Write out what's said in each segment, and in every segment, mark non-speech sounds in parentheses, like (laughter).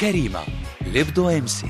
كريمة لبدو ام سي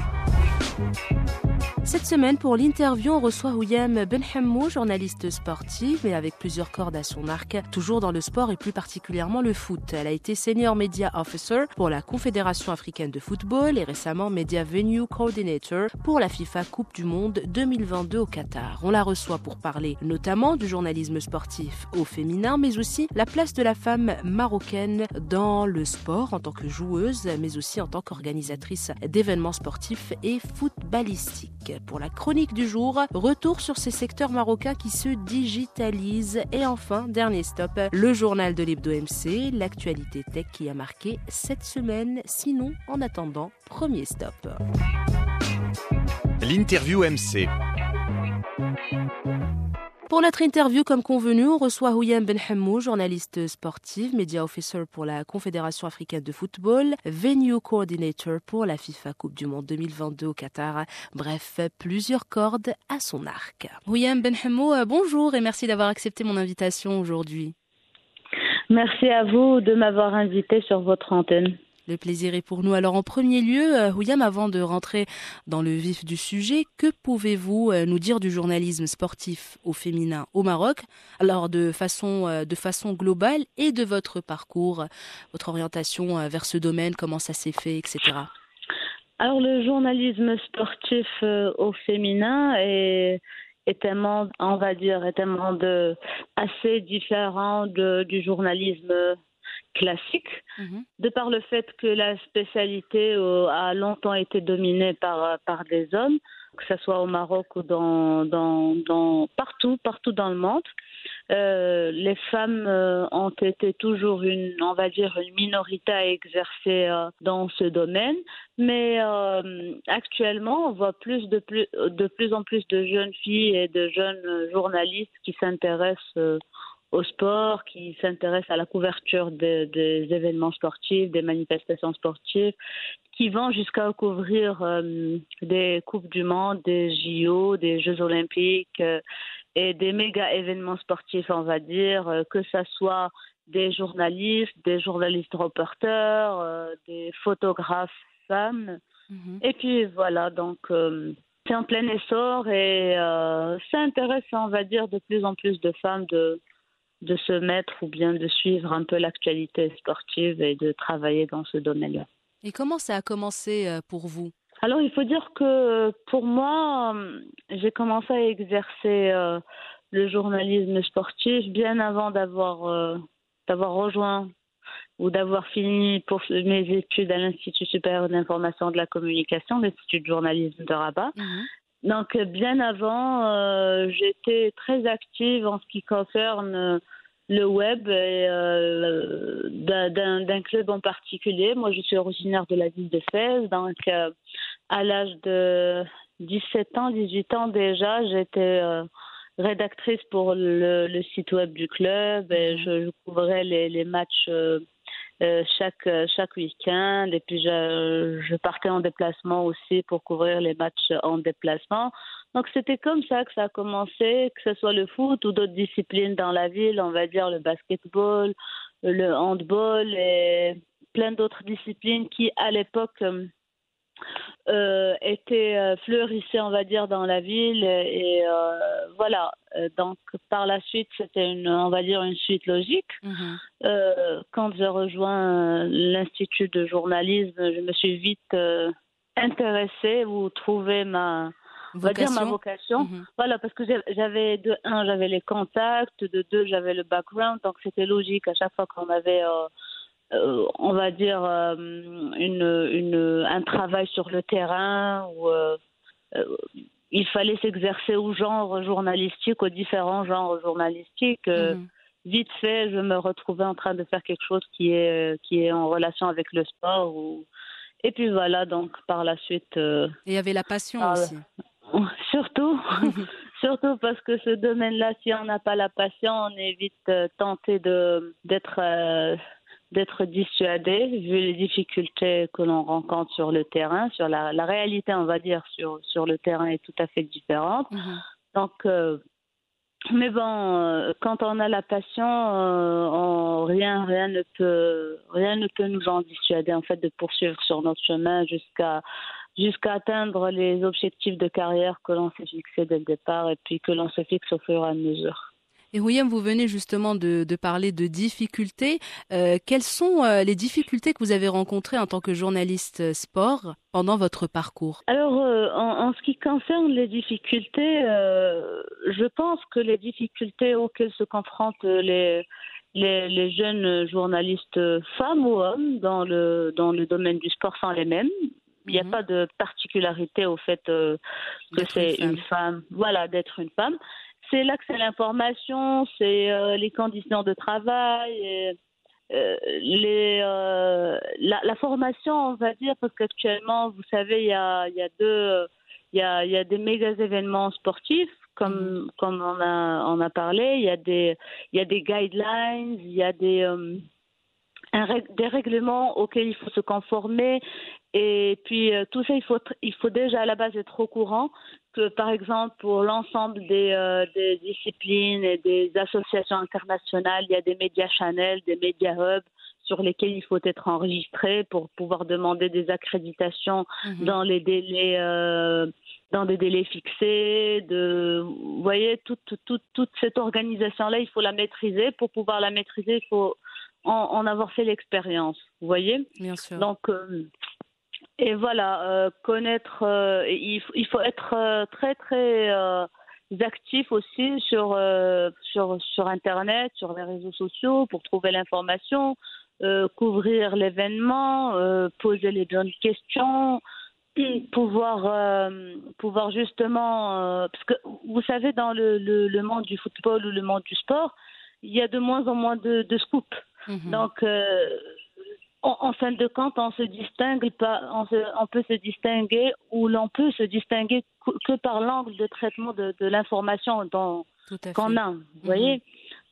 Cette semaine, pour l'interview, on reçoit Houyam Benhamou, journaliste sportive, mais avec plusieurs cordes à son arc, toujours dans le sport et plus particulièrement le foot. Elle a été Senior Media Officer pour la Confédération africaine de football et récemment Media Venue Coordinator pour la FIFA Coupe du Monde 2022 au Qatar. On la reçoit pour parler notamment du journalisme sportif au féminin, mais aussi la place de la femme marocaine dans le sport en tant que joueuse, mais aussi en tant qu'organisatrice d'événements sportifs et footballistiques. Pour la chronique du jour, retour sur ces secteurs marocains qui se digitalisent. Et enfin, dernier stop, le journal de l'Hebdo MC, l'actualité tech qui a marqué cette semaine. Sinon, en attendant, premier stop. L'interview MC Pour notre interview, comme convenu, on reçoit Houyam Benhamou, journaliste sportive, media officer pour la Confédération africaine de football, venue coordinator pour la FIFA Coupe du Monde 2022 au Qatar. Bref, plusieurs cordes à son arc. Houyam Benhamou, euh, bonjour et merci d'avoir accepté mon invitation aujourd'hui. Merci à vous de m'avoir invité sur votre antenne. Le plaisir est pour nous. Alors en premier lieu, euh, Houyam, avant de rentrer dans le vif du sujet, que pouvez-vous euh, nous dire du journalisme sportif au féminin au Maroc? Alors de façon, euh, de façon globale et de votre parcours, votre orientation vers ce domaine, comment ça s'est fait, etc. Alors le journalisme sportif au féminin est, un monde, on va dire, est un assez différent du journalisme classique, Mhm. de par le fait que la spécialité euh, a longtemps été dominée par, euh, par des hommes, que ce soit au Maroc ou dans, dans, dans partout, partout dans le monde. Euh, les femmes euh, ont été toujours une, on va dire, une minorité à exercer euh, dans ce domaine, mais actuellement, on voit plus de plus, de plus en plus de jeunes filles et de jeunes journalistes qui s'intéressent au sport, qui s'intéressent à la couverture de- des événements sportifs, des manifestations sportives, qui vont jusqu'à couvrir euh, des coupes du monde, des JO, des Jeux olympiques euh, et des méga événements sportifs, on va dire, euh, que ce soit des journalistes, des journalistes reporters, des photographes femmes. Mhm. Et puis voilà, donc c'est en plein essor et c'est intéressant, on va dire, de plus en plus de femmes de, de se mettre ou bien de suivre un peu l'actualité sportive et de travailler dans ce domaine-là. Et comment ça a commencé euh, pour vous? Alors, il faut dire que pour moi, euh, j'ai commencé à exercer euh, le journalisme sportif bien avant d'avoir euh, d'avoir rejoint ou d'avoir fini pour mes études à l'Institut supérieur d'information de la communication, l'Institut de journalisme de Rabat. Mhm. Donc, euh, bien avant, euh, j'étais très active en ce qui concerne euh, le web et euh, d'un- club en particulier. Moi, je suis originaire de la ville de Fès, donc euh, à l'âge de 17 ans, 18 ans déjà, j'étais rédactrice pour le, le site web du club et Mhm. je, je couvrais les, les matchs euh, euh, chaque, chaque week-end et puis je, je partais en déplacement aussi pour couvrir les matchs en déplacement. Donc c'était comme ça que ça a commencé, que ce soit le foot ou d'autres disciplines dans la ville, on va dire le basketball, le handball et plein d'autres disciplines qui à l'époque euh, étaient euh, fleurissaient, on va dire, dans la ville et euh, voilà. Donc par la suite, c'était une, on va dire, une suite logique. Mhm. Quand j'ai rejoint l'Institut de journalisme, je me suis vite intéressée ou trouvé ma, on va dire ma Vocation vocation. Mhm. Voilà, parce que j'avais de un, j'avais les contacts, de deux, j'avais le background, donc c'était logique à chaque fois qu'on avait, euh, on va dire, euh, une, une, un travail sur le terrain ou euh, il fallait s'exercer au genre journalistique, aux différents genres journalistiques. Mhm. vite fait, je me retrouvais en train de faire quelque chose qui est, qui est en relation avec le sport ou, Et puis voilà, donc par la suite. Et il y avait la passion Ah, aussi. (laughs) Surtout, (laughs) surtout parce que ce domaine-là, si on n'a pas la passion, on est vite tenté de d'être euh, d'être dissuadé vu les difficultés que l'on rencontre sur le terrain, sur la, la réalité, on va dire, sur sur le terrain est tout à fait différente. Mhm. Donc, euh, mais bon, euh, quand on a la passion, euh, on- rien, rien ne peut, rien ne peut nous en dissuader en fait de poursuivre sur notre chemin jusqu'à jusqu'à atteindre les objectifs de carrière que l'on s'est fixés dès le départ et puis que l'on se fixe au fur et à mesure. Et William, vous venez justement de, de parler de difficultés. Euh, quelles sont euh, les difficultés que vous avez rencontrées en tant que journaliste euh, sport pendant votre parcours? Alors, euh, en, en ce qui concerne les difficultés, je pense que les difficultés auxquelles se confrontent les, les, les jeunes journalistes femmes ou hommes dans le, dans le domaine du sport sont les mêmes. Il n'y a Mhm. pas de particularité au fait euh, que c'est une femme, voilà, d'être une femme. C'est l'accès à l'information, c'est euh, les conditions de travail, et, euh, les, euh, la, la formation, on va dire, parce qu'actuellement, vous savez, il y a, il y a deux, il y a, il y a des méga événements sportifs, comme, comme on a, on a parlé, il y a des, il y a des guidelines, il y a des, un des règlements auxquels il faut se conformer. Et puis euh, tout ça, il faut, tr- il faut déjà à la base être au courant que, par exemple, pour l'ensemble des, euh, des disciplines et des associations internationales, il y a des médias channels, des médias hubs sur lesquels il faut être enregistré pour pouvoir demander des accréditations Mhm. dans les délais euh, dans des délais fixés de vous voyez toute toute toute, toute cette organisation là il faut la maîtriser pour pouvoir la maîtriser il faut en, en avoir fait l'expérience vous voyez Bien sûr. donc et voilà euh, connaître euh, il, faut- il faut être euh, très très euh, actif aussi sur euh, sur sur internet sur les réseaux sociaux pour trouver l'information euh, couvrir l'événement euh, poser les bonnes questions (clears throat) pouvoir euh, pouvoir justement euh, parce que vous savez dans le, le, le monde du football ou le monde du sport il y a de moins en moins de, de scoops Mhm. donc en, fin de compte on se distingue pas on, se- on peut se distinguer ou l'on peut se distinguer que, par l'angle de traitement de, de l'information qu'on a, vous voyez?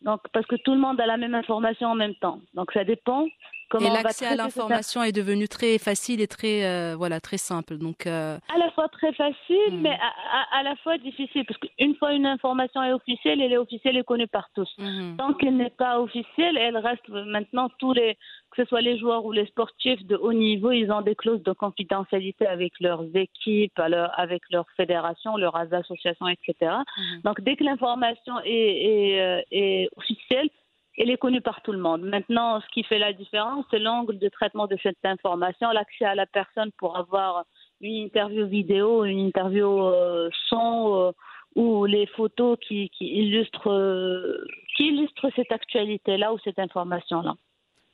Donc parce que tout le monde a la même information en même temps. Donc ça dépend comment Et l'accès à l'information est devenu très facile et très euh, voilà très simple. Donc euh, à la fois très facile, Mhm. mais à, à- à la fois difficile, parce qu'une fois une information est officielle, elle est officielle et connue par tous. mhm. Tant qu'elle n'est pas officielle, elle reste maintenant tous les, que ce soit les joueurs ou les sportifs de haut niveau, ils ont des clauses de confidentialité avec leurs équipes, avec leurs fédérations, leurs associations, etc. Mhm. Donc dès que l'information est, est, euh, est officielle, elle est connue par tout le monde. Maintenant, ce qui fait la différence, c'est l'angle de traitement de cette information, l'accès à la personne pour avoir une interview vidéo, une interview euh, son euh, ou les photos qui, qui illustrent euh, qui illustrent cette actualité-là ou cette information-là.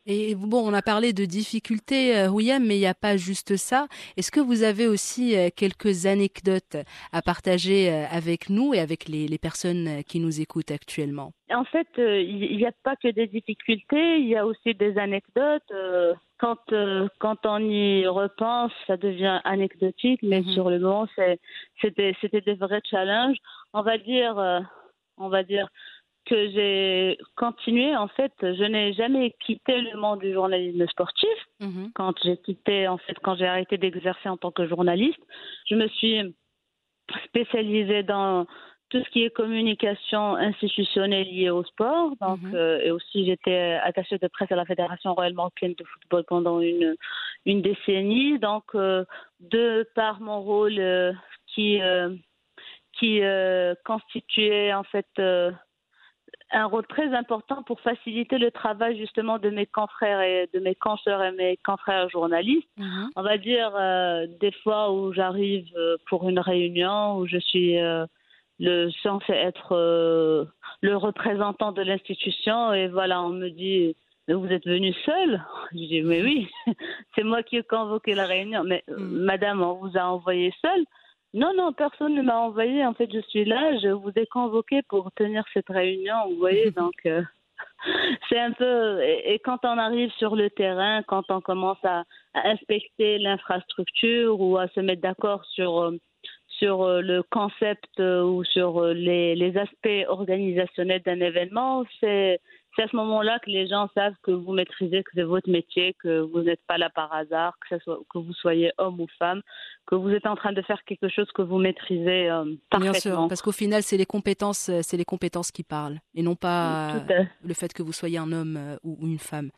Et bon, on a parlé de difficultés, euh, William, mais il n'y a pas juste ça. Est-ce que vous avez aussi euh, quelques anecdotes à partager euh, avec nous et avec les, les personnes qui nous écoutent actuellement? En fait, il n'y a pas que des difficultés, il y a aussi des anecdotes. quand, quand on y repense, ça devient anecdotique, mais Mhm. sur le moment, c'était des vrais challenges. On va dire, on va dire que j'ai continué. En fait, je n'ai jamais quitté le monde du journalisme sportif. Mhm. Quand j'ai quitté, en fait, quand j'ai arrêté d'exercer en tant que journaliste, je me suis spécialisée dans tout ce qui est communication institutionnelle liée au sport. Donc, Mhm. euh, et aussi, j'étais attachée de presse à la Fédération royale marocaine de football pendant une, une décennie. Donc, euh, de par mon rôle euh, qui, qui constituait en fait un rôle très important pour faciliter le travail justement de mes confrères et de mes consoeurs et mes confrères journalistes Mhm. on va dire euh, des fois où j'arrive euh, pour une réunion où je suis euh, le censé être euh, le représentant de l'institution et voilà on me dit mais vous êtes venu seul? Je dis mais oui (laughs) c'est moi qui ai convoqué la réunion mais Mm. madame on vous a envoyé seul non non personne ne m'a envoyé. En fait je suis là. Je vous ai convoqué pour tenir cette réunion vous voyez. (laughs) Donc euh, (laughs) c'est un peu et, et quand on arrive sur le terrain, quand on commence à, à inspecter l'infrastructure ou à se mettre d'accord sur euh, sur euh, le concept ou sur les, les aspects organisationnels d'un événement, c'est c'est à ce moment-là que les gens savent que vous maîtrisez, que c'est votre métier, que vous n'êtes pas là par hasard, que, soit, que vous soyez homme ou femme, que vous êtes en train de faire quelque chose que vous maîtrisez euh, parfaitement. Bien sûr, parce qu'au final, c'est les compétences, c'est les compétences qui parlent, et non pas le fait que vous soyez un homme ou une femme.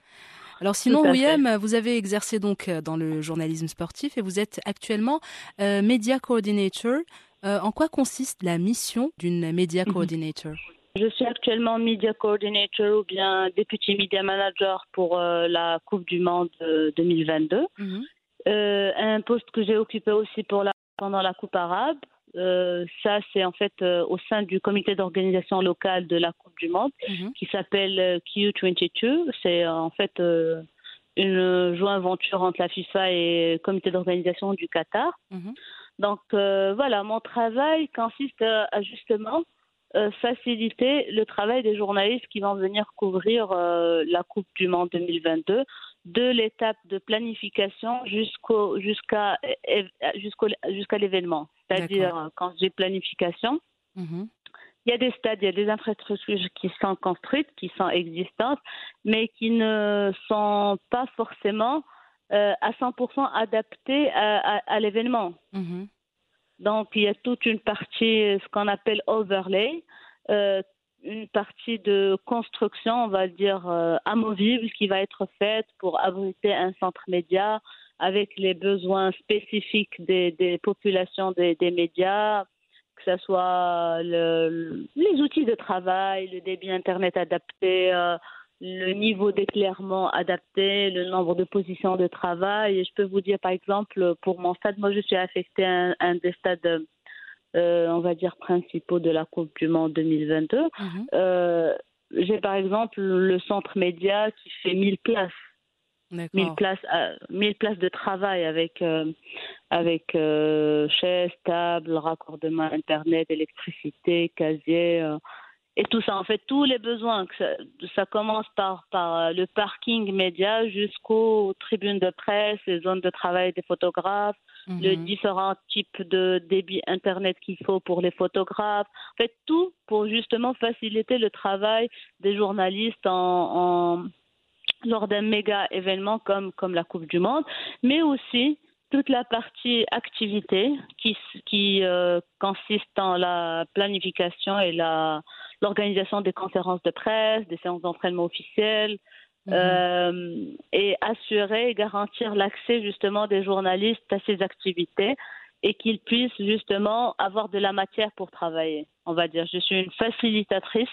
Alors sinon, William, vous avez exercé donc euh, dans le journalisme sportif et vous êtes actuellement euh, Media Coordinator. Euh, en quoi consiste la mission d'une Media mhm. Coordinator? Je suis actuellement Media Coordinator ou bien Deputy Media Manager pour la Coupe du Monde 2022. Mhm. un poste que j'ai occupé aussi pour la, pendant la Coupe arabe. Euh, ça, c'est en fait euh, au sein du comité d'organisation locale de la Coupe du Monde mhm. qui s'appelle euh, Q22. C'est en fait une joint venture entre la FIFA et le comité d'organisation du Qatar. Mhm. Donc voilà, mon travail consiste à justement faciliter le travail des journalistes qui vont venir couvrir la Coupe du Monde 2022 de l'étape de planification jusqu'au jusqu'à jusqu'au jusqu'à l'événement. C'est-à-dire euh, quand j'ai planification, mhm. il y a des stades, il y a des infrastructures qui sont construites, qui sont existantes, mais qui ne sont pas forcément euh, à 100% adaptées à, l'événement. Mhm. Donc il y a toute une partie, ce qu'on appelle overlay, euh, une partie de construction, on va dire, euh, amovible qui va être faite pour abriter un centre média avec les besoins spécifiques des, populations des, médias, que ce soit le, les outils de travail, le débit Internet adapté, euh, le niveau d'éclairement adapté, le nombre de positions de travail. Et je peux vous dire, par exemple, pour mon stade, moi je suis affectée à un des stades euh, on va dire, principaux de la Coupe du Monde 2022. Mhm. Euh, j'ai par exemple le centre média qui fait 1000 places. 1000 places, 1000 euh, places de travail avec, avec chaises, tables, raccordement Internet, électricité, casier et tout ça. En fait, tous les besoins, ça, ça, commence par, par le parking média jusqu'aux tribunes de presse, les zones de travail des photographes, les mhm. différents types de débit Internet qu'il faut pour les photographes. En fait, tout pour justement faciliter le travail des journalistes en, lors d'un méga événement comme, comme la Coupe du Monde, mais aussi toute la partie activité qui, qui euh, consiste en la planification et la, l'organisation des conférences de presse, des séances d'entraînement officielles, Mhm. Euh, et assurer et garantir l'accès justement des journalistes à ces activités et qu'ils puissent justement avoir de la matière pour travailler. On va dire, je suis une facilitatrice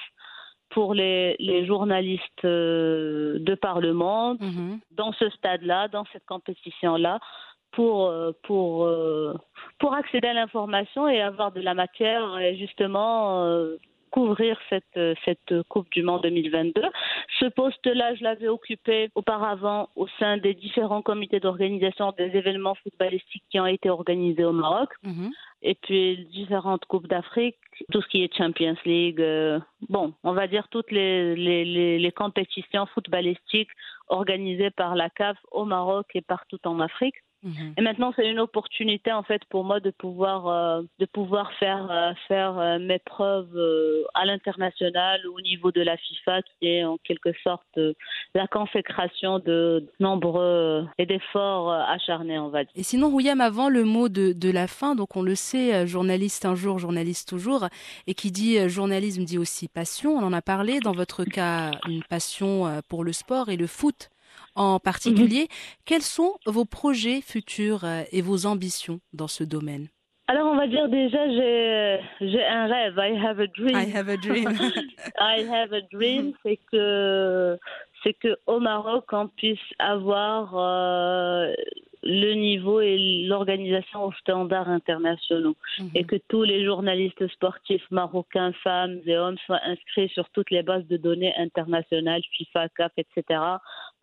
pour les, les journalistes euh, de par le monde, mhm. dans ce stade-là, dans cette compétition-là, pour, euh, pour, pour accéder à l'information et avoir de la matière et justement couvrir cette, cette Coupe du Monde 2022. Ce poste-là, je l'avais occupé auparavant au sein des différents comités d'organisation des événements footballistiques qui ont été organisés au Maroc. Mhm. Et puis différentes Coupes d'Afrique, tout ce qui est Champions League, euh, bon, on va dire toutes les, les, les compétitions footballistiques organisées par la CAF au Maroc et partout en Afrique. Mhm. Et maintenant, c'est une opportunité en fait pour moi de pouvoir euh, de pouvoir faire euh, faire euh, mes preuves à l'international au niveau de la FIFA, qui est en quelque sorte la consécration de nombreux et d'efforts acharnés, on va dire. Et sinon, William, avant le mot de, de la fin, donc on le sait, journaliste un jour, journaliste toujours, et qui dit journalisme dit aussi passion. On en a parlé dans votre cas, une passion pour le sport et le foot en particulier. Mhm. Quels sont vos projets futurs euh, et vos ambitions dans ce domaine? Alors on va dire déjà j'ai j'ai un rêve. I have a dream. I have a dream. (laughs) I have a dream, c'est que c'est que au Maroc on puisse avoir euh, le niveau et l'organisation aux standards internationaux mhm. et que tous les journalistes sportifs marocains, femmes et hommes soient inscrits sur toutes les bases de données internationales, FIFA, CAF, etc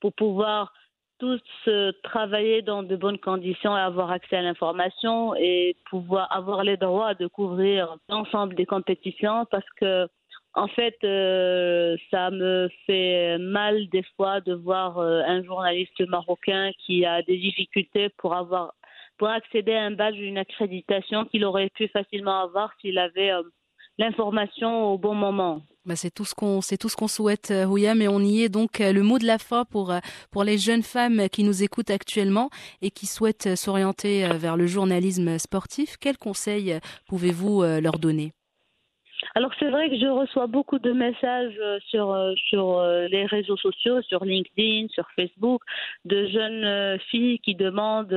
pour pouvoir tous euh, travailler dans de bonnes conditions et avoir accès à l'information et pouvoir avoir les droits de couvrir l'ensemble des compétitions parce que en fait, euh, ça me fait mal des fois de voir euh, un journaliste marocain qui a des difficultés pour avoir pour accéder à un badge ou une accréditation qu'il aurait pu facilement avoir s'il avait l'information au bon moment. Bah, c'est tout ce qu'on c'est tout ce qu'on souhaite Houya mais on y est donc le mot de la fin pour pour les jeunes femmes qui nous écoutent actuellement et qui souhaitent s'orienter vers le journalisme sportif quels conseils pouvez-vous leur donner? Alors c'est vrai que je reçois beaucoup de messages euh, sur euh, sur euh, les réseaux sociaux, sur LinkedIn, sur Facebook, de jeunes filles qui demandent,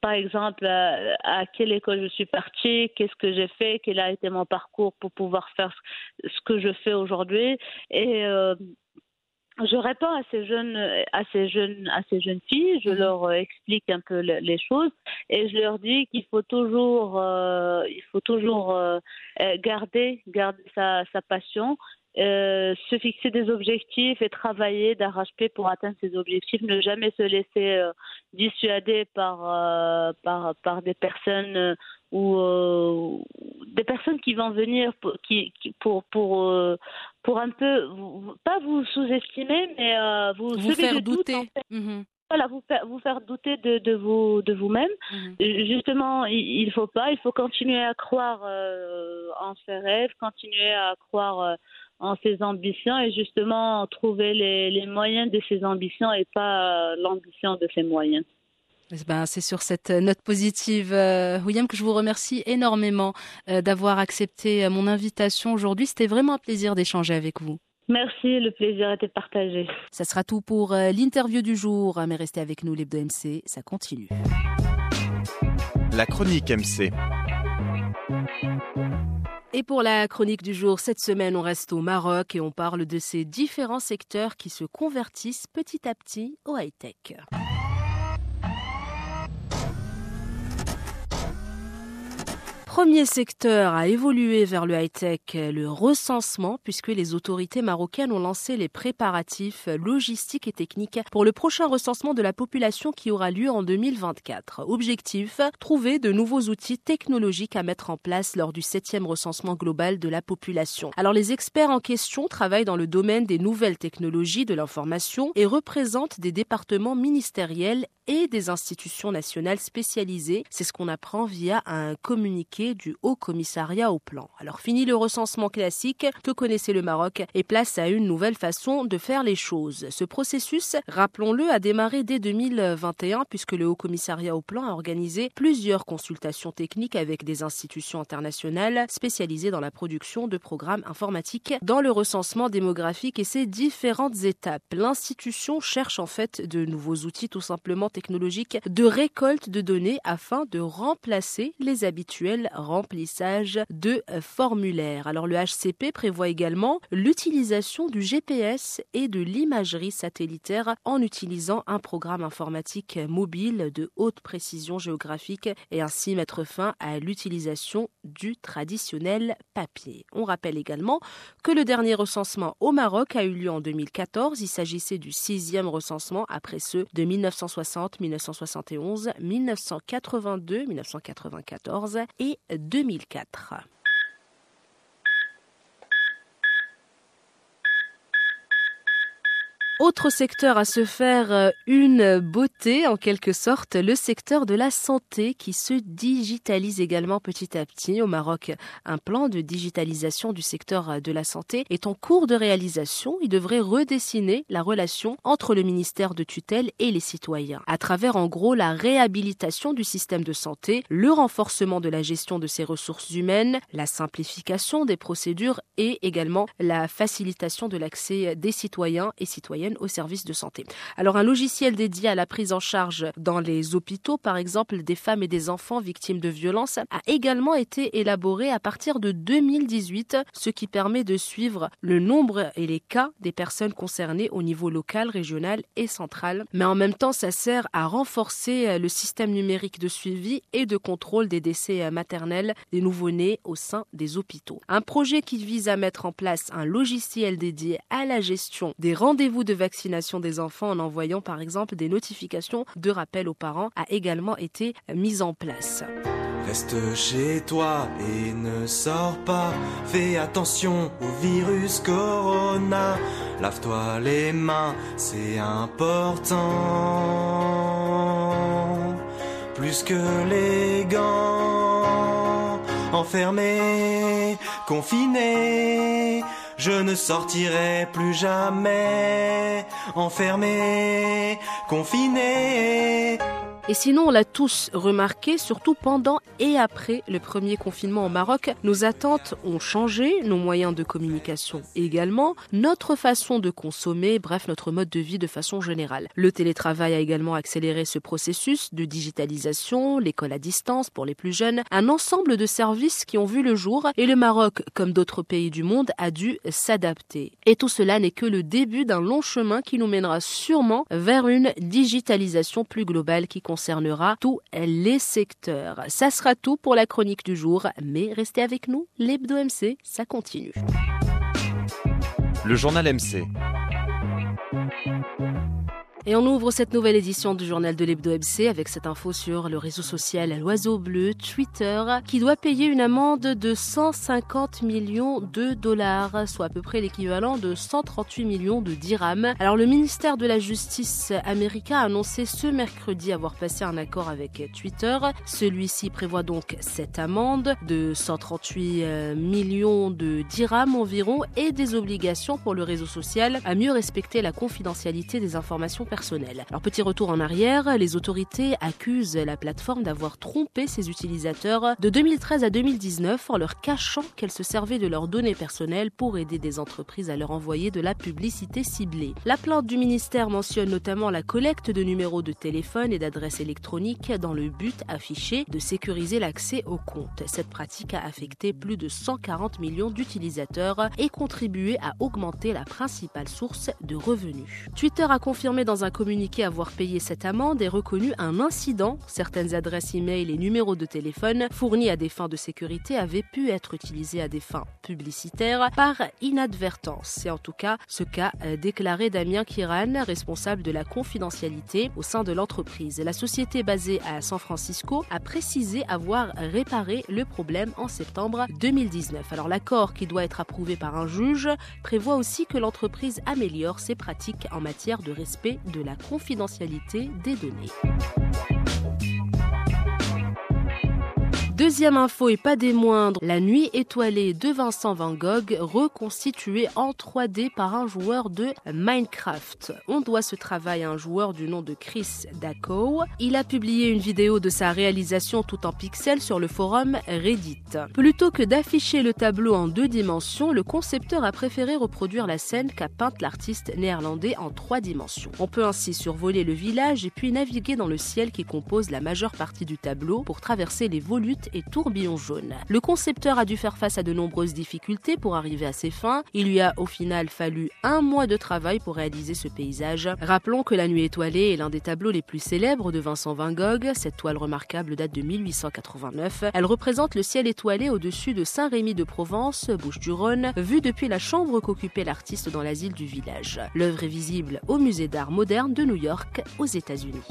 par exemple, à, quelle école je suis partie, qu'est-ce que j'ai fait, quel a été mon parcours pour pouvoir faire ce que je fais aujourd'hui. Et je réponds à ces jeunes, à ces jeunes, à ces jeunes filles. Je mhm. leur explique un peu les choses et je leur dis qu'il faut toujours, euh, il faut toujours euh, garder, garder sa, sa passion, euh, se fixer des objectifs et travailler d'arrache-pied pour atteindre ces objectifs. Ne jamais se laisser dissuader par, par, par des personnes ou euh, des personnes qui vont venir pour, qui, pour pour euh, pour un peu pas vous sous-estimer mais euh, vous, vous faire douter mhm. voilà vous vous faire douter de, de vous de vous-même mhm. justement il, il faut pas il faut continuer à croire en ses rêves continuer à croire en ses ambitions et justement trouver les, les moyens de ses ambitions et pas l'ambition de ses moyens eh ben, c'est sur cette note positive, euh, William, que je vous remercie énormément euh, d'avoir accepté euh, mon invitation aujourd'hui. C'était vraiment un plaisir d'échanger avec vous. Merci, le plaisir était partagé. Ça sera tout pour l'interview du jour, mais restez avec nous, l'Hebdo MC, ça continue. La chronique MC. Et pour la chronique du jour, cette semaine, on reste au Maroc et on parle de ces différents secteurs qui se convertissent petit à petit au high-tech. Premier secteur à évoluer vers le high-tech, le recensement, puisque les autorités marocaines ont lancé les préparatifs logistiques et techniques pour le prochain recensement de la population qui aura lieu en 2024. Objectif, trouver de nouveaux outils technologiques à mettre en place lors du septième recensement global de la population. Alors les experts en question travaillent dans le domaine des nouvelles technologies de l'information et représentent des départements ministériels et des institutions nationales spécialisées. C'est ce qu'on apprend via un communiqué du Haut Commissariat au Plan. Alors fini le recensement classique que connaissait le Maroc et place à une nouvelle façon de faire les choses. Ce processus, rappelons-le, a démarré dès 2021 puisque le Haut Commissariat au Plan a organisé plusieurs consultations techniques avec des institutions internationales spécialisées dans la production de programmes informatiques dans le recensement démographique et ses différentes étapes. L'institution cherche en fait de nouveaux outils tout simplement technologique de récolte de données afin de remplacer les habituels remplissages de formulaires. Alors le HCP prévoit également l'utilisation du GPS et de l'imagerie satellitaire en utilisant un programme informatique mobile de haute précision géographique et ainsi mettre fin à l'utilisation du traditionnel papier. On rappelle également que le dernier recensement au Maroc a eu lieu en 2014. Il s'agissait du sixième recensement après ceux de 1960 1971, 1982, 1994 et 2004. Autre secteur à se faire euh, une beauté, en quelque sorte, le secteur de la santé qui se digitalise également petit à petit. Au Maroc, un plan de digitalisation du secteur euh, de la santé est en cours de réalisation. Il devrait redessiner la relation entre le ministère de tutelle et les citoyens, à travers en gros la réhabilitation du système de santé, le renforcement de la gestion de ses ressources humaines, la simplification des procédures et également la facilitation de l'accès des citoyens et citoyennes au service de santé. Alors un logiciel dédié à la prise en charge dans les hôpitaux, par exemple, des femmes et des enfants victimes de violences, a également été élaboré à partir de 2018, ce qui permet de suivre le nombre et les cas des personnes concernées au niveau local, régional et central. Mais en même temps, ça sert à renforcer le système numérique de suivi et de contrôle des décès maternels des nouveau-nés au sein des hôpitaux. Un projet qui vise à mettre en place un logiciel dédié à la gestion des rendez-vous de vaccination des enfants en envoyant par exemple des notifications de rappel aux parents a également été mise en place. Reste chez toi et ne sors pas. Fais attention au virus corona. Lave-toi les mains, c'est important. Plus que les gants. Enfermé, confiné. Je ne sortirai plus jamais. Enfermé, confiné. Et sinon, on l'a tous remarqué, surtout pendant et après le premier confinement au Maroc, nos attentes ont changé, nos moyens de communication également, notre façon de consommer, bref, notre mode de vie de façon générale. Le télétravail a également accéléré ce processus de digitalisation, l'école à distance pour les plus jeunes, un ensemble de services qui ont vu le jour et le Maroc, comme d'autres pays du monde, a dû s'adapter. Et tout cela n'est que le début d'un long chemin qui nous mènera sûrement vers une digitalisation plus globale qui concernera tous les secteurs. Ça sera tout pour la chronique du jour, mais restez avec nous, l'Hebdo MC, ça continue. Le journal MC. Et on ouvre cette nouvelle édition du journal de l'Hebdo MC avec cette info sur le réseau social L'Oiseau Bleu, Twitter, qui doit payer une amende de 150 millions de dollars, soit à peu près l'équivalent de 138 millions de dirhams. Alors le ministère de la Justice américain a annoncé ce mercredi avoir passé un accord avec Twitter. Celui-ci prévoit donc cette amende de 138 euh, millions de dirhams environ et des obligations pour le réseau social à mieux respecter la confidentialité des informations Alors petit retour en arrière, les autorités accusent la plateforme d'avoir trompé ses utilisateurs de 2013 à 2019 en leur cachant qu'elle se servait de leurs données personnelles pour aider des entreprises à leur envoyer de la publicité ciblée. La plainte du ministère mentionne notamment la collecte de numéros de téléphone et d'adresses électroniques dans le but affiché de sécuriser l'accès aux comptes. Cette pratique a affecté plus de 140 millions d'utilisateurs et contribué à augmenter la principale source de revenus. Twitter a confirmé dans un communiqué avoir payé cette amende et reconnu un incident. Certaines adresses e-mail et numéros de téléphone fournis à des fins de sécurité avaient pu être utilisés à des fins publicitaires par inadvertance. C'est en tout cas ce qu'a euh, déclaré Damien Kiran, responsable de la confidentialité au sein de l'entreprise. La société basée à San Francisco a précisé avoir réparé le problème en septembre 2019. Alors l'accord qui doit être approuvé par un juge prévoit aussi que l'entreprise améliore ses pratiques en matière de respect de la confidentialité des données. Deuxième info et pas des moindres, la nuit étoilée de Vincent Van Gogh reconstituée en 3D par un joueur de Minecraft. On doit ce travail à un joueur du nom de Chris Daco. Il a publié une vidéo de sa réalisation tout en pixels sur le forum Reddit. Plutôt que d'afficher le tableau en deux dimensions, le concepteur a préféré reproduire la scène qu'a peinte l'artiste néerlandais en trois dimensions. On peut ainsi survoler le village et puis naviguer dans le ciel qui compose la majeure partie du tableau pour traverser les volutes et tourbillons jaunes. Le concepteur a dû faire face à de nombreuses difficultés pour arriver à ses fins. Il lui a au final fallu un mois de travail pour réaliser ce paysage. Rappelons que La Nuit étoilée est l'un des tableaux les plus célèbres de Vincent Van Gogh. Cette toile remarquable date de 1889. Elle représente le ciel étoilé au-dessus de Saint-Rémy de Provence, Bouches-du-Rhône, vu depuis la chambre qu'occupait l'artiste dans l'asile du village. L'œuvre est visible au Musée d'art moderne de New York, aux États-Unis.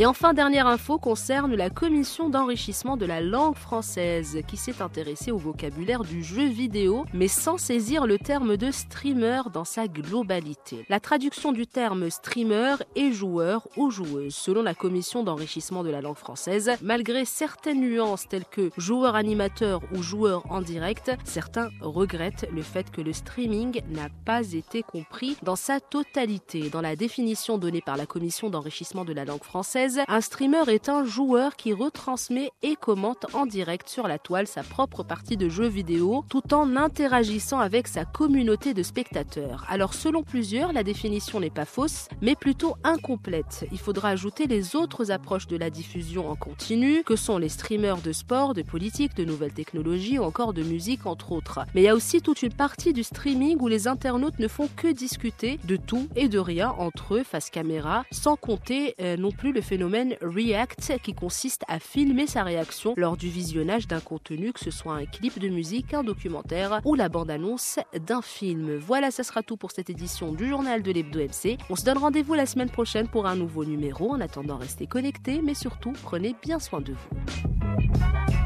Et enfin, dernière info concerne la commission d'enrichissement de la langue française qui s'est intéressée au vocabulaire du jeu vidéo, mais sans saisir le terme de streamer dans sa globalité. La traduction du terme streamer est joueur ou joueuse, selon la commission d'enrichissement de la langue française. Malgré certaines nuances telles que joueur animateur ou joueur en direct, certains regrettent le fait que le streaming n'a pas été compris dans sa totalité. Dans la définition donnée par la commission d'enrichissement de la langue un streamer est un joueur qui retransmet et commente en direct sur la toile sa propre partie de jeu vidéo tout en interagissant avec sa communauté de spectateurs. Alors selon plusieurs, la définition n'est pas fausse, mais plutôt incomplète. Il faudra ajouter les autres approches de la diffusion en continu, que sont les streamers de sport, de politique, de nouvelles technologies ou encore de musique entre autres. Mais il y a aussi toute une partie du streaming où les internautes ne font que discuter de tout et de rien entre eux face caméra, sans compter euh, non plus le phénomène phénomène React qui consiste à filmer sa réaction lors du visionnage d'un contenu, que ce soit un clip de musique, un documentaire ou la bande-annonce d'un film. Voilà, ça sera tout pour cette édition du journal de l'Hebdo MC. On se donne rendez-vous la semaine prochaine pour un nouveau numéro. En attendant, restez connectés, mais surtout, prenez bien soin de vous.